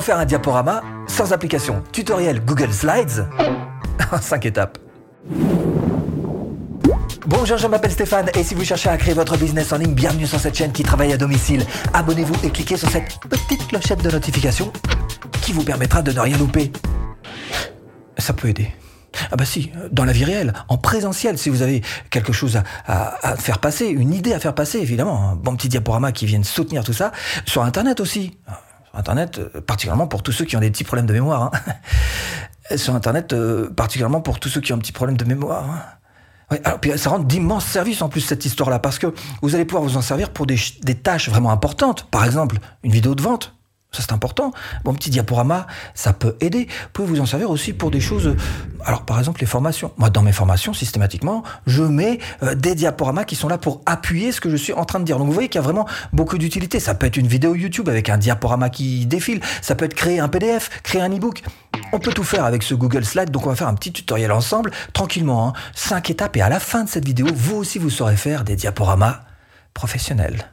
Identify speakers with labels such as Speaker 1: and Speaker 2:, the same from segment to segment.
Speaker 1: Faire un diaporama sans application Tutoriel Google Slides en 5 étapes. Bonjour, je m'appelle Stéphane et si vous cherchez à créer votre business en ligne, bienvenue sur cette chaîne qui travaille à domicile. Abonnez-vous et cliquez sur cette petite clochette de notification qui vous permettra de ne rien louper. Ça peut aider. Ah bah si, dans la vie réelle, en présentiel, si vous avez quelque chose à, faire passer, une idée à faire passer, évidemment, un bon petit diaporama qui vienne soutenir tout ça, sur Internet aussi. Sur Internet, euh, particulièrement pour tous ceux qui ont des petits problèmes de mémoire. Hein. Sur Internet, euh, particulièrement pour tous ceux qui ont un petit problème de mémoire. Hein. alors, puis ça rend d'immenses services en plus cette histoire-là, parce que vous allez pouvoir vous en servir pour des tâches vraiment importantes. Par exemple, une vidéo de vente ça, c'est important. Bon, petit diaporama, ça peut aider. Vous pouvez vous en servir aussi pour des choses. Alors, par exemple, les formations. Moi, dans mes formations, systématiquement, je mets euh, des diaporamas qui sont là pour appuyer ce que je suis en train de dire. Donc, vous voyez qu'il y a vraiment beaucoup d'utilité. Ça peut être une vidéo YouTube avec un diaporama qui défile. Ça peut être créer un PDF, créer un e-book. On peut tout faire avec ce Google Slide. Donc, on va faire un petit tutoriel ensemble, tranquillement. Hein. Cinq étapes. Et à la fin de cette vidéo, vous aussi, vous saurez faire des diaporamas professionnels.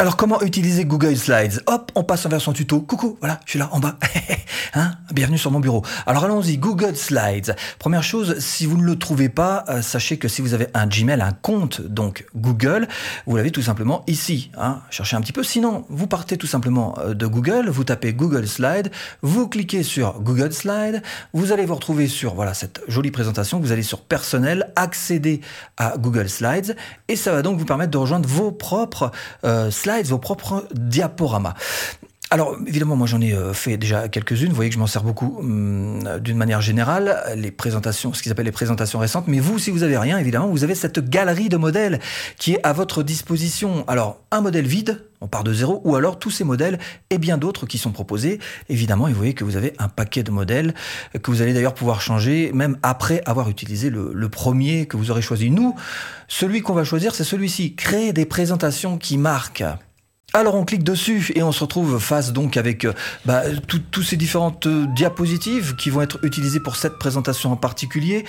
Speaker 1: Alors comment utiliser Google Slides? Hop, on passe en version tuto. Coucou, voilà, je suis là en bas. hein Bienvenue sur mon bureau. Alors allons-y, Google Slides. Première chose, si vous ne le trouvez pas, euh, sachez que si vous avez un Gmail, un compte donc Google, vous l'avez tout simplement ici. Hein Cherchez un petit peu. Sinon, vous partez tout simplement euh, de Google, vous tapez Google Slides, vous cliquez sur Google Slides, vous allez vous retrouver sur voilà cette jolie présentation. Vous allez sur Personnel, accéder à Google Slides, et ça va donc vous permettre de rejoindre vos propres euh, slides vos propres diaporamas. Alors évidemment, moi j'en ai euh, fait déjà quelques-unes. Vous voyez que je m'en sers beaucoup hum, d'une manière générale, les présentations, ce qu'ils appellent les présentations récentes. Mais vous, si vous avez rien, évidemment, vous avez cette galerie de modèles qui est à votre disposition. Alors un modèle vide, on part de zéro, ou alors tous ces modèles et bien d'autres qui sont proposés. Évidemment, et vous voyez que vous avez un paquet de modèles que vous allez d'ailleurs pouvoir changer même après avoir utilisé le, le premier que vous aurez choisi. Nous, celui qu'on va choisir, c'est celui-ci. Créer des présentations qui marquent. Alors on clique dessus et on se retrouve face donc avec euh, bah, toutes ces différentes euh, diapositives qui vont être utilisées pour cette présentation en particulier.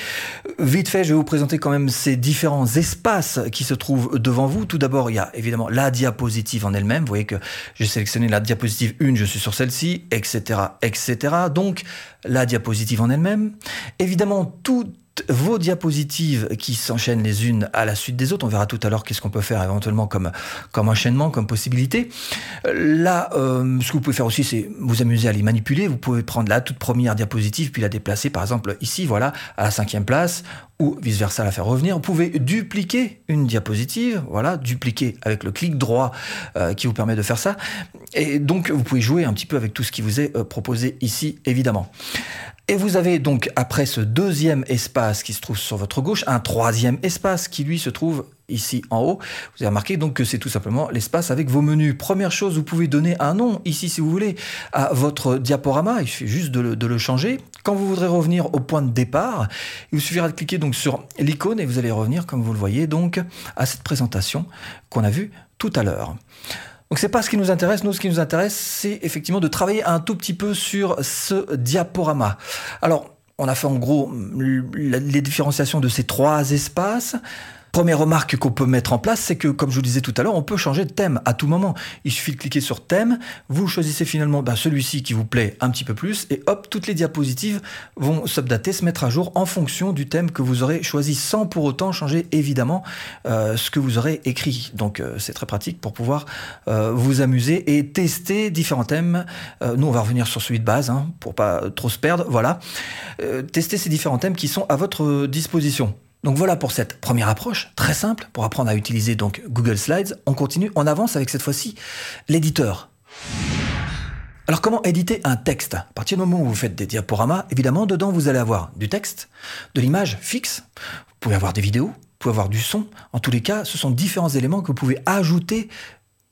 Speaker 1: Vite fait, je vais vous présenter quand même ces différents espaces qui se trouvent devant vous. Tout d'abord, il y a évidemment la diapositive en elle-même. Vous voyez que j'ai sélectionné la diapositive 1, je suis sur celle-ci, etc., etc. Donc la diapositive en elle-même. Évidemment, tout vos diapositives qui s'enchaînent les unes à la suite des autres. On verra tout à l'heure qu'est-ce qu'on peut faire éventuellement comme, enchaînement, comme possibilité. Là, euh, ce que vous pouvez faire aussi, c'est vous amuser à les manipuler. Vous pouvez prendre la toute première diapositive puis la déplacer, par exemple ici, voilà, à la cinquième place, ou vice-versa la faire revenir. Vous pouvez dupliquer une diapositive, voilà, dupliquer avec le clic droit euh, qui vous permet de faire ça. Et donc, vous pouvez jouer un petit peu avec tout ce qui vous est euh, proposé ici, évidemment. Et vous avez donc, après ce deuxième espace qui se trouve sur votre gauche, un troisième espace qui, lui, se trouve ici en haut. Vous avez remarqué donc que c'est tout simplement l'espace avec vos menus. Première chose, vous pouvez donner un nom ici, si vous voulez, à votre diaporama. Il suffit juste de le, changer. Quand vous voudrez revenir au point de départ, il vous suffira de cliquer donc sur l'icône et vous allez revenir, comme vous le voyez, donc à cette présentation qu'on a vue tout à l'heure. Donc c'est pas ce qui nous intéresse. Nous, ce qui nous intéresse, c'est effectivement de travailler un tout petit peu sur ce diaporama. Alors, on a fait en gros les différenciations de ces trois espaces. Première remarque qu'on peut mettre en place, c'est que, comme je vous disais tout à l'heure, on peut changer de thème à tout moment. Il suffit de cliquer sur thème, vous choisissez finalement ben, celui-ci qui vous plaît un petit peu plus, et hop, toutes les diapositives vont s'updater, se mettre à jour en fonction du thème que vous aurez choisi, sans pour autant changer évidemment euh, ce que vous aurez écrit. Donc euh, c'est très pratique pour pouvoir euh, vous amuser et tester différents thèmes. nous, on va revenir sur celui de base, hein, pour pas trop se perdre. Voilà, tester ces différents thèmes qui sont à votre disposition. Donc voilà pour cette première approche, très simple, pour apprendre à utiliser donc Google Slides. On continue, on avance avec cette fois-ci l'éditeur. Alors comment éditer un texte? À partir du moment où vous faites des diaporamas, évidemment, dedans vous allez avoir du texte, de l'image fixe, vous pouvez avoir des vidéos, vous pouvez avoir du son. En tous les cas, ce sont différents éléments que vous pouvez ajouter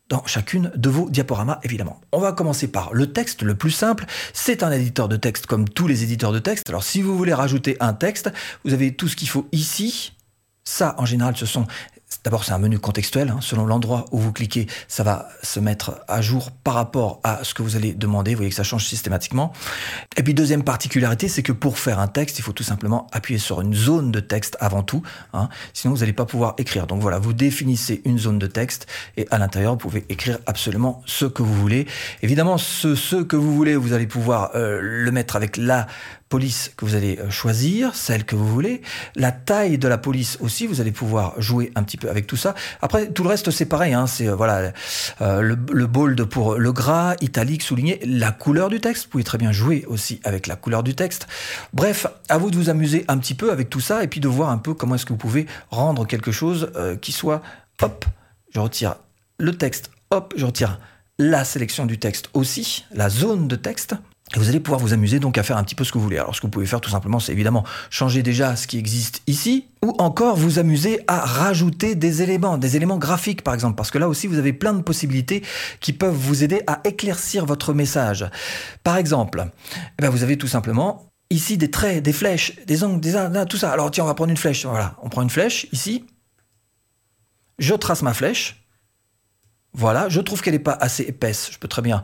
Speaker 1: dans chacune de vos diaporamas, évidemment. On va commencer par le texte, le plus simple. C'est un éditeur de texte comme tous les éditeurs de texte. Alors si vous voulez rajouter un texte, vous avez tout ce qu'il faut ici. Ça, en général, ce sont D'abord, c'est un menu contextuel. Hein. Selon l'endroit où vous cliquez, ça va se mettre à jour par rapport à ce que vous allez demander. Vous voyez que ça change systématiquement. Et puis, deuxième particularité, c'est que pour faire un texte, il faut tout simplement appuyer sur une zone de texte avant tout. Hein. Sinon, vous n'allez pas pouvoir écrire. Donc voilà, vous définissez une zone de texte et à l'intérieur, vous pouvez écrire absolument ce que vous voulez. Évidemment, ce, que vous voulez, vous allez pouvoir euh, le mettre avec la police que vous allez euh, choisir, celle que vous voulez. La taille de la police aussi, vous allez pouvoir jouer un petit peu avec tout ça. Après, tout le reste, c'est pareil. Hein, c'est euh, voilà euh, le, le, bold pour le gras, italique, souligné, la couleur du texte. Vous pouvez très bien jouer aussi avec la couleur du texte. Bref, à vous de vous amuser un petit peu avec tout ça et puis de voir un peu comment est-ce que vous pouvez rendre quelque chose qui soit hop. Je retire le texte. Hop, je retire la sélection du texte aussi, la zone de texte. Et vous allez pouvoir vous amuser donc à faire un petit peu ce que vous voulez. Alors ce que vous pouvez faire tout simplement, c'est évidemment changer déjà ce qui existe ici, ou encore vous amuser à rajouter des éléments, des éléments graphiques par exemple, parce que là aussi vous avez plein de possibilités qui peuvent vous aider à éclaircir votre message. Par exemple, eh ben, vous avez tout simplement ici des traits, des flèches, des angles, des tout ça. Alors tiens, on va prendre une flèche. Voilà, on prend une flèche ici. Je trace ma flèche. Voilà, je trouve qu'elle n'est pas assez épaisse. Je peux très bien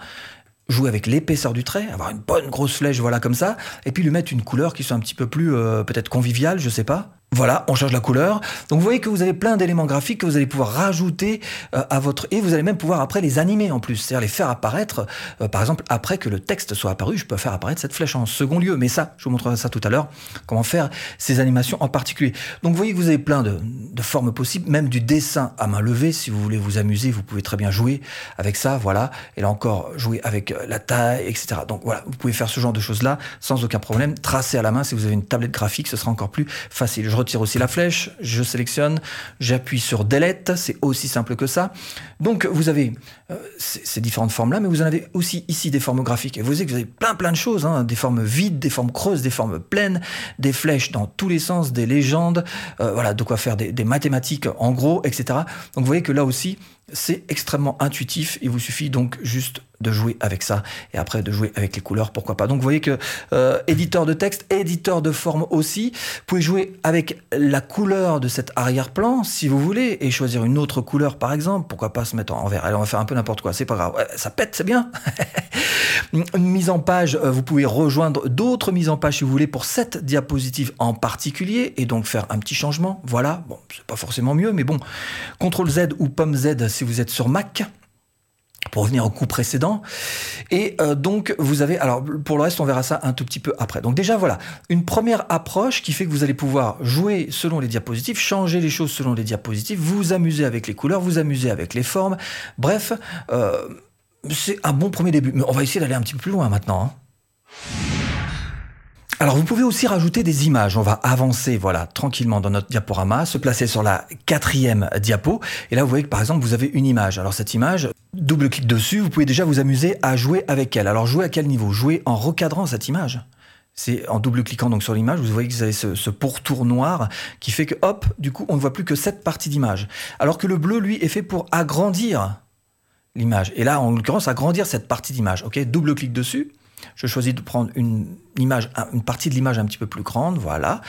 Speaker 1: jouer avec l'épaisseur du trait, avoir une bonne grosse flèche, voilà comme ça, et puis lui mettre une couleur qui soit un petit peu plus euh, peut-être conviviale, je sais pas. Voilà, on change la couleur. Donc vous voyez que vous avez plein d'éléments graphiques que vous allez pouvoir rajouter euh, à votre... Et vous allez même pouvoir après les animer en plus, c'est-à-dire les faire apparaître. Euh, par exemple, après que le texte soit apparu, je peux faire apparaître cette flèche en second lieu. Mais ça, je vous montrerai ça tout à l'heure, comment faire ces animations en particulier. Donc vous voyez que vous avez plein de, formes possibles, même du dessin à main levée. Si vous voulez vous amuser, vous pouvez très bien jouer avec ça, voilà. Et là encore, jouer avec euh, la taille, etc. Donc voilà, vous pouvez faire ce genre de choses-là sans aucun problème. Tracer à la main, si vous avez une tablette graphique, ce sera encore plus facile. Retire aussi la flèche, je sélectionne, j'appuie sur Delete, c'est aussi simple que ça. Donc vous avez euh, ces différentes formes-là, mais vous en avez aussi ici des formes graphiques. Et vous voyez que vous avez plein plein de choses, hein, des formes vides, des formes creuses, des formes pleines, des flèches dans tous les sens, des légendes, euh, voilà, de quoi faire des, des mathématiques en gros, etc. Donc vous voyez que là aussi, c'est extrêmement intuitif. Il vous suffit donc juste de jouer avec ça et après de jouer avec les couleurs, pourquoi pas. Donc vous voyez que euh, éditeur de texte, éditeur de forme aussi, vous pouvez jouer avec la couleur de cet arrière-plan si vous voulez et choisir une autre couleur par exemple. Pourquoi pas se mettre en vert Allez, on va faire un peu n'importe quoi, c'est pas grave. ça pète, c'est bien. une mise en page, euh, vous pouvez rejoindre d'autres mises en page si vous voulez pour cette diapositive en particulier et donc faire un petit changement. Voilà, bon, c'est pas forcément mieux, mais bon, CTRL Z ou pomme Z si vous êtes sur Mac pour revenir au coup précédent. Et euh, donc, vous avez... Alors, pour le reste, on verra ça un tout petit peu après. Donc déjà, voilà, une première approche qui fait que vous allez pouvoir jouer selon les diapositives, changer les choses selon les diapositives, vous amuser avec les couleurs, vous amuser avec les formes. Bref, euh, c'est un bon premier début. Mais on va essayer d'aller un petit peu plus loin maintenant. Hein. Alors vous pouvez aussi rajouter des images. On va avancer voilà tranquillement dans notre diaporama, se placer sur la quatrième diapo. Et là vous voyez que par exemple vous avez une image. Alors cette image, double clic dessus, vous pouvez déjà vous amuser à jouer avec elle. Alors jouer à quel niveau? Jouer en recadrant cette image. C'est en double-cliquant donc sur l'image, vous voyez que vous avez ce, ce, pourtour noir qui fait que hop, du coup on ne voit plus que cette partie d'image. Alors que le bleu lui est fait pour agrandir l'image. Et là en l'occurrence agrandir cette partie d'image. Ok, double-clic dessus je choisis de prendre une image, une partie de l'image un petit peu plus grande, voilà.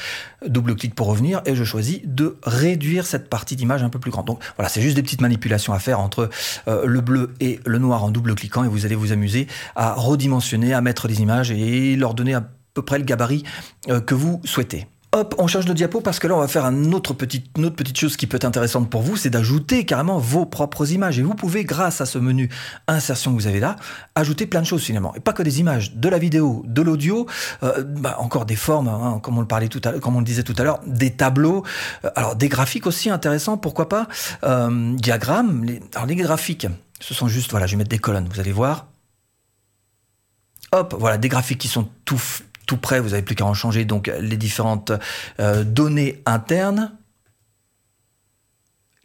Speaker 1: Double-clic pour revenir et je choisis de réduire cette partie d'image un peu plus grande. Donc voilà, c'est juste des petites manipulations à faire entre euh, le bleu et le noir en double-cliquant et vous allez vous amuser à redimensionner, à mettre les images et leur donner à peu près le gabarit euh, que vous souhaitez. Hop, on change de diapo parce que là, on va faire une autre petite, chose qui peut être intéressante pour vous, c'est d'ajouter carrément vos propres images. Et vous pouvez, grâce à ce menu insertion que vous avez là, ajouter plein de choses finalement. Et pas que des images, de la vidéo, de l'audio, euh, bah, encore des formes, hein, comme on le disait tout à l'heure, des tableaux, euh, alors des graphiques aussi intéressants, pourquoi pas, euh, diagrammes. Alors les graphiques, ce sont juste, voilà, je vais mettre des colonnes, vous allez voir. Hop, voilà, des graphiques qui sont tout tout près, vous n'avez plus qu'à en changer donc les différentes euh, données internes.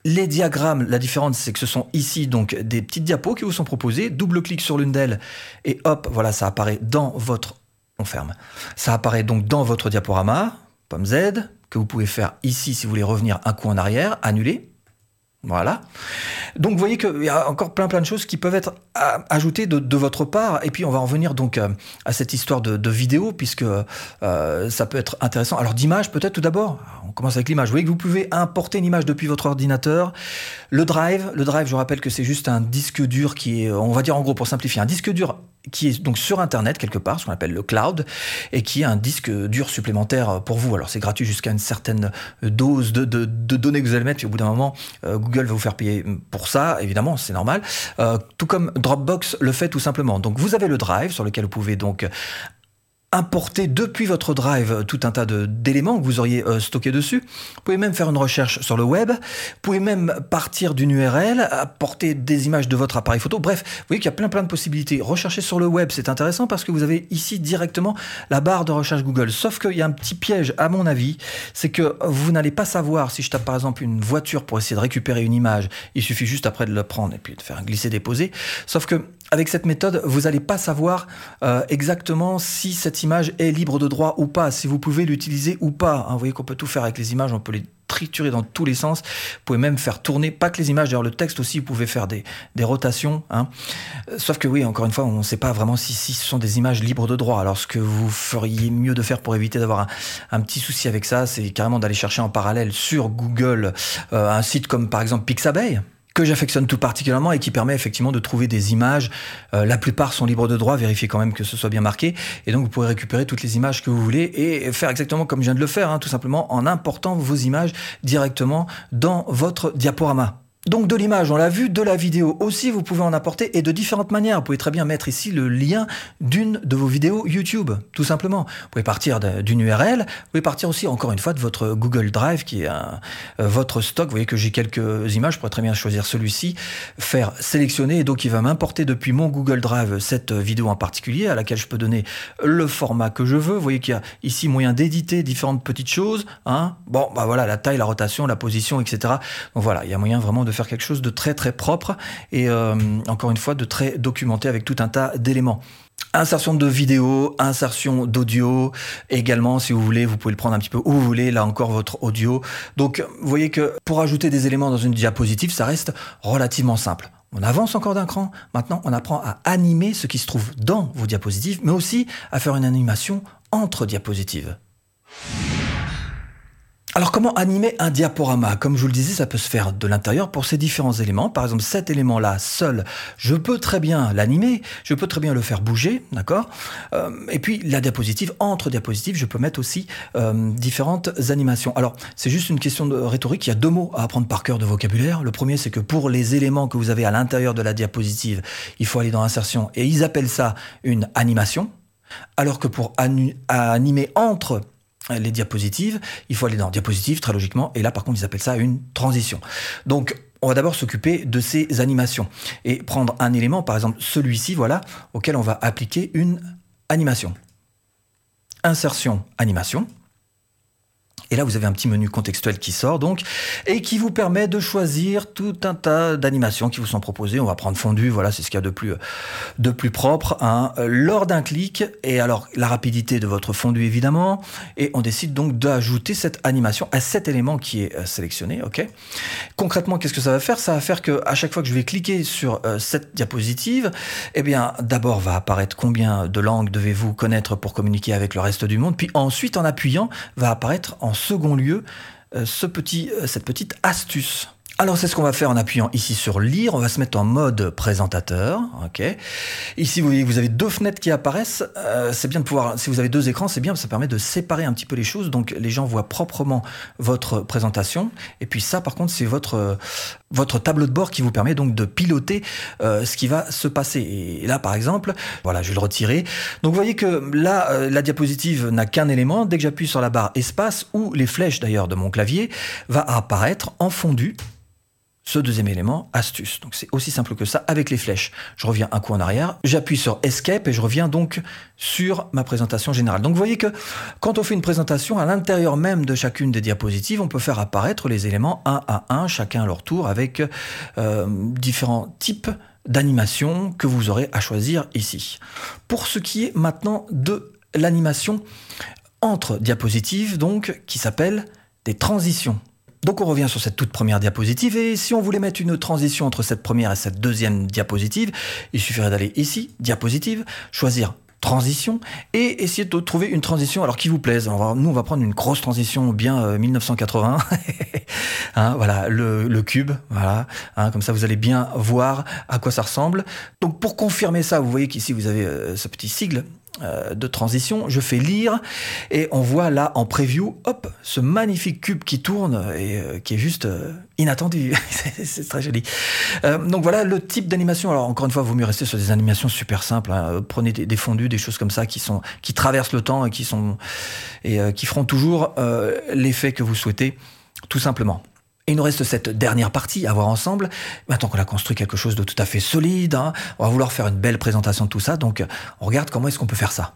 Speaker 1: Les diagrammes, la différence, c'est que ce sont ici donc des petites diapos qui vous sont proposées. Double-clic sur l'une d'elles et hop, voilà, ça apparaît dans votre. On ferme. Ça apparaît donc dans votre diaporama, pomme Z, que vous pouvez faire ici si vous voulez revenir un coup en arrière, annuler. Voilà. Donc vous voyez qu'il y a encore plein plein de choses qui peuvent être ajoutées de, votre part. Et puis on va en venir donc euh, à cette histoire de, vidéo, puisque euh, ça peut être intéressant. Alors d'image peut-être tout d'abord. On commence avec l'image. Vous voyez que vous pouvez importer une image depuis votre ordinateur. Le drive, le drive, je rappelle que c'est juste un disque dur qui est, on va dire en gros pour simplifier, un disque dur qui est donc sur Internet quelque part, ce qu'on appelle le cloud, et qui est un disque dur supplémentaire pour vous. Alors c'est gratuit jusqu'à une certaine dose de, données que vous allez mettre, puis au bout d'un moment, euh, Google va vous faire payer pour ça, évidemment, c'est normal. Euh, tout comme Dropbox le fait tout simplement. Donc vous avez le Drive sur lequel vous pouvez donc importer depuis votre drive tout un tas d'éléments que vous auriez euh, stockés dessus. Vous pouvez même faire une recherche sur le web. Vous pouvez même partir d'une URL, apporter des images de votre appareil photo. Bref, vous voyez qu'il y a plein plein de possibilités. Rechercher sur le web, c'est intéressant parce que vous avez ici directement la barre de recherche Google. Sauf qu'il y a un petit piège, à mon avis, c'est que vous n'allez pas savoir si je tape par exemple une voiture pour essayer de récupérer une image. Il suffit juste après de la prendre et puis de faire glisser-déposer. Sauf que avec cette méthode, vous n'allez pas savoir euh, exactement si cette image est libre de droit ou pas, si vous pouvez l'utiliser ou pas. Hein, vous voyez qu'on peut tout faire avec les images, on peut les triturer dans tous les sens. Vous pouvez même faire tourner, pas que les images, d'ailleurs le texte aussi, vous pouvez faire des, rotations. Hein. Sauf que oui, encore une fois, on ne sait pas vraiment si, ce sont des images libres de droit. Alors ce que vous feriez mieux de faire pour éviter d'avoir un, petit souci avec ça, c'est carrément d'aller chercher en parallèle sur Google euh, un site comme par exemple Pixabay que j'affectionne tout particulièrement et qui permet effectivement de trouver des images. Euh, la plupart sont libres de droit, vérifiez quand même que ce soit bien marqué. Et donc vous pourrez récupérer toutes les images que vous voulez et faire exactement comme je viens de le faire, hein, tout simplement en important vos images directement dans votre diaporama. Donc de l'image, on l'a vu, de la vidéo aussi, vous pouvez en apporter et de différentes manières. Vous pouvez très bien mettre ici le lien d'une de vos vidéos YouTube, tout simplement. Vous pouvez partir d'une URL, vous pouvez partir aussi, encore une fois, de votre Google Drive qui est euh, votre stock. Vous voyez que j'ai quelques images, je pourrais très bien choisir celui-ci, faire sélectionner et donc il va m'importer depuis mon Google Drive cette vidéo en particulier à laquelle je peux donner le format que je veux. Vous voyez qu'il y a ici moyen d'éditer différentes petites choses. Hein. Bon, bah voilà, la taille, la rotation, la position, etc. Donc voilà, il y a moyen vraiment de faire quelque chose de très très propre et euh, encore une fois de très documenté avec tout un tas d'éléments. Insertion de vidéo, insertion d'audio également, si vous voulez, vous pouvez le prendre un petit peu où vous voulez, là encore votre audio. Donc vous voyez que pour ajouter des éléments dans une diapositive, ça reste relativement simple. On avance encore d'un cran, maintenant on apprend à animer ce qui se trouve dans vos diapositives, mais aussi à faire une animation entre diapositives. Alors comment animer un diaporama? Comme je vous le disais, ça peut se faire de l'intérieur pour ces différents éléments. Par exemple, cet élément-là, seul, je peux très bien l'animer, je peux très bien le faire bouger, d'accord? Euh, Et puis la diapositive, entre diapositives, je peux mettre aussi euh, différentes animations. Alors, c'est juste une question de rhétorique, il y a deux mots à apprendre par cœur de vocabulaire. Le premier, c'est que pour les éléments que vous avez à l'intérieur de la diapositive, il faut aller dans insertion et ils appellent ça une animation. Alors que pour animer entre les diapositives, il faut aller dans diapositives très logiquement, et là par contre ils appellent ça une transition. Donc on va d'abord s'occuper de ces animations et prendre un élément, par exemple celui-ci, voilà, auquel on va appliquer une animation. Insertion, animation. Et là, vous avez un petit menu contextuel qui sort donc et qui vous permet de choisir tout un tas d'animations qui vous sont proposées. On va prendre fondu, voilà, c'est ce qu'il y a de plus, de plus propre. Hein, lors d'un clic, et alors la rapidité de votre fondu évidemment, et on décide donc d'ajouter cette animation à cet élément qui est euh, sélectionné. Concrètement, qu'est-ce que ça va faire? Ça va faire que à chaque fois que je vais cliquer sur euh, cette diapositive, eh bien, d'abord va apparaître combien de langues devez-vous connaître pour communiquer avec le reste du monde, puis ensuite en appuyant va apparaître en second lieu euh, euh, cette petite astuce. Alors c'est ce qu'on va faire en appuyant ici sur lire, on va se mettre en mode présentateur. Ici vous voyez vous avez deux fenêtres qui apparaissent, euh, c'est bien de pouvoir, si vous avez deux écrans, c'est bien, ça permet de séparer un petit peu les choses, donc les gens voient proprement votre présentation, et puis ça par contre c'est votre votre tableau de bord qui vous permet donc de piloter euh, ce qui va se passer. Et là par exemple, voilà, je vais le retirer. Donc vous voyez que là euh, la diapositive n'a qu'un élément, dès que j'appuie sur la barre espace ou les flèches d'ailleurs de mon clavier va apparaître en fondu ce deuxième élément, astuce. Donc c'est aussi simple que ça avec les flèches. Je reviens un coup en arrière, j'appuie sur Escape et je reviens donc sur ma présentation générale. Donc vous voyez que quand on fait une présentation, à l'intérieur même de chacune des diapositives, on peut faire apparaître les éléments un à un, chacun à leur tour, avec euh, différents types d'animation que vous aurez à choisir ici. Pour ce qui est maintenant de l'animation entre diapositives, donc, qui s'appelle des transitions. Donc on revient sur cette toute première diapositive et si on voulait mettre une transition entre cette première et cette deuxième diapositive, il suffirait d'aller ici, diapositive, choisir transition et essayer de trouver une transition alors qui vous plaise. nous, on va prendre une grosse transition bien 1980. Euh, hein, voilà, le, cube, voilà. Hein, comme ça, vous allez bien voir à quoi ça ressemble. Donc, pour confirmer ça, vous voyez qu'ici, vous avez euh, ce petit sigle de transition, je fais lire et on voit là en preview, hop, ce magnifique cube qui tourne et euh, qui est juste euh, inattendu. c'est très joli. donc voilà le type d'animation. Alors encore une fois, vaut mieux rester sur des animations super simples. Hein. Prenez des, fondus, des choses comme ça qui sont qui traversent le temps et qui sont et qui feront toujours l'effet que vous souhaitez, tout simplement. Il nous reste cette dernière partie à voir ensemble. Maintenant qu'on a construit quelque chose de tout à fait solide, hein, on va vouloir faire une belle présentation de tout ça. Donc, on regarde comment est-ce qu'on peut faire ça.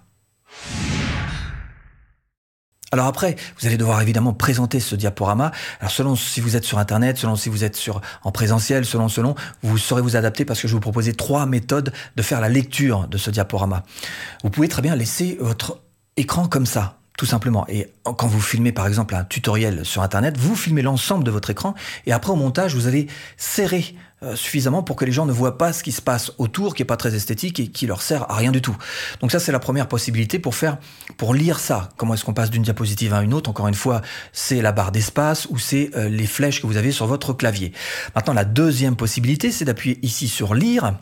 Speaker 1: Alors après, vous allez devoir évidemment présenter ce diaporama. Alors selon si vous êtes sur Internet, selon si vous êtes en présentiel, selon, selon, vous saurez vous adapter parce que je vous proposer trois méthodes de faire la lecture de ce diaporama. Vous pouvez très bien laisser votre écran comme ça tout simplement. Et quand vous filmez par exemple un tutoriel sur Internet, vous filmez l'ensemble de votre écran et après au montage, vous allez serrer euh, suffisamment pour que les gens ne voient pas ce qui se passe autour, qui est pas très esthétique et qui leur sert à rien du tout. Donc ça, c'est la première possibilité pour faire, pour lire ça. Comment est-ce qu'on passe d'une diapositive à une autre? Encore une fois, c'est la barre d'espace ou c'est euh, les flèches que vous avez sur votre clavier. Maintenant, la deuxième possibilité, c'est d'appuyer ici sur lire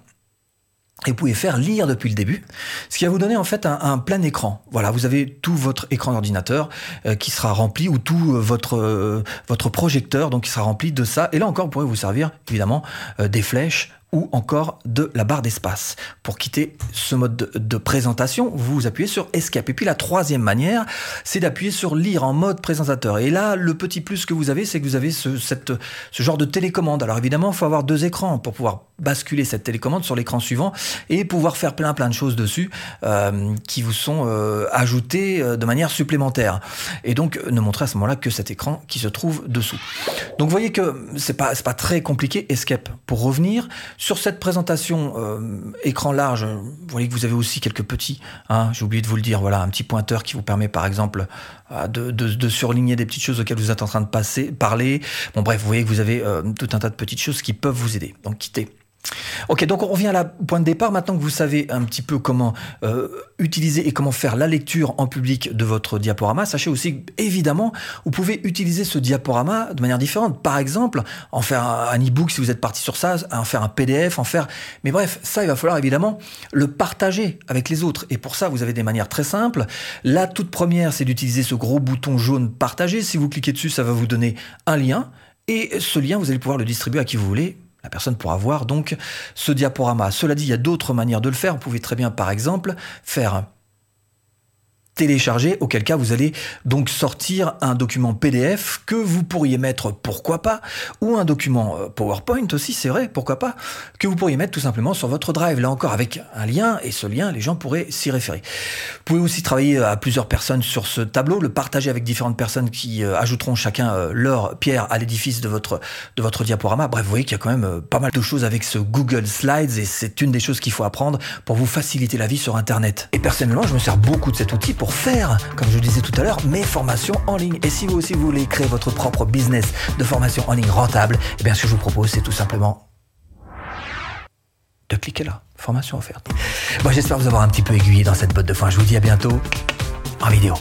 Speaker 1: et vous pouvez faire lire depuis le début, ce qui va vous donner en fait un, plein écran. Voilà, vous avez tout votre écran d'ordinateur euh, qui sera rempli ou tout euh, votre euh, votre projecteur donc qui sera rempli de ça. Et là encore, vous pourrez vous servir évidemment des flèches ou encore de la barre d'espace. Pour quitter ce mode de, présentation, vous appuyez sur Escape. Et puis la troisième manière, c'est d'appuyer sur Lire en mode présentateur. Et là, le petit plus que vous avez, c'est que vous avez ce, cette, ce genre de télécommande. Alors évidemment, il faut avoir deux écrans pour pouvoir basculer cette télécommande sur l'écran suivant et pouvoir faire plein plein de choses dessus euh, qui vous sont euh, ajoutées euh, de manière supplémentaire. Et donc, ne montrer à ce moment-là que cet écran qui se trouve dessous. Donc vous voyez que c'est pas, pas très compliqué, Escape. Pour revenir, sur cette présentation euh, écran large, vous voyez que vous avez aussi quelques petits, hein, j'ai oublié de vous le dire, voilà, un petit pointeur qui vous permet par exemple euh, de, surligner des petites choses auxquelles vous êtes en train de parler. Bon bref, vous voyez que vous avez euh, tout un tas de petites choses qui peuvent vous aider. Donc quittez Ok, donc on revient à au point de départ. Maintenant que vous savez un petit peu comment euh, utiliser et comment faire la lecture en public de votre diaporama, sachez aussi évidemment, vous pouvez utiliser ce diaporama de manière différente. Par exemple, en faire un, e-book si vous êtes parti sur ça, en faire un PDF, en faire. Mais bref, ça, il va falloir évidemment le partager avec les autres. Et pour ça, vous avez des manières très simples. La toute première, c'est d'utiliser ce gros bouton jaune partager. Si vous cliquez dessus, ça va vous donner un lien. Et ce lien, vous allez pouvoir le distribuer à qui vous voulez la personne pourra voir donc ce diaporama. Cela dit, il y a d'autres manières de le faire. Vous pouvez très bien, par exemple, faire télécharger, auquel cas vous allez donc sortir un document PDF que vous pourriez mettre, pourquoi pas, ou un document euh, PowerPoint aussi, c'est vrai, pourquoi pas, que vous pourriez mettre tout simplement sur votre drive, là encore avec un lien, et ce lien, les gens pourraient s'y référer. Vous pouvez aussi travailler à plusieurs personnes sur ce tableau, le partager avec différentes personnes qui euh, ajouteront chacun euh, leur pierre à l'édifice de votre, de votre diaporama. Bref, vous voyez qu'il y a quand même pas mal de choses avec ce Google Slides, et c'est une des choses qu'il faut apprendre pour vous faciliter la vie sur Internet. Et personnellement, je me sers beaucoup de cet outil pour faire, comme je disais tout à l'heure, mes formations en ligne. Et si vous aussi vous voulez créer votre propre business de formation en ligne rentable, eh bien ce que je vous propose, c'est tout simplement de cliquer là, formation offerte. Bon, j'espère vous avoir un petit peu aiguillé dans cette botte de foin. Je vous dis à bientôt en vidéo.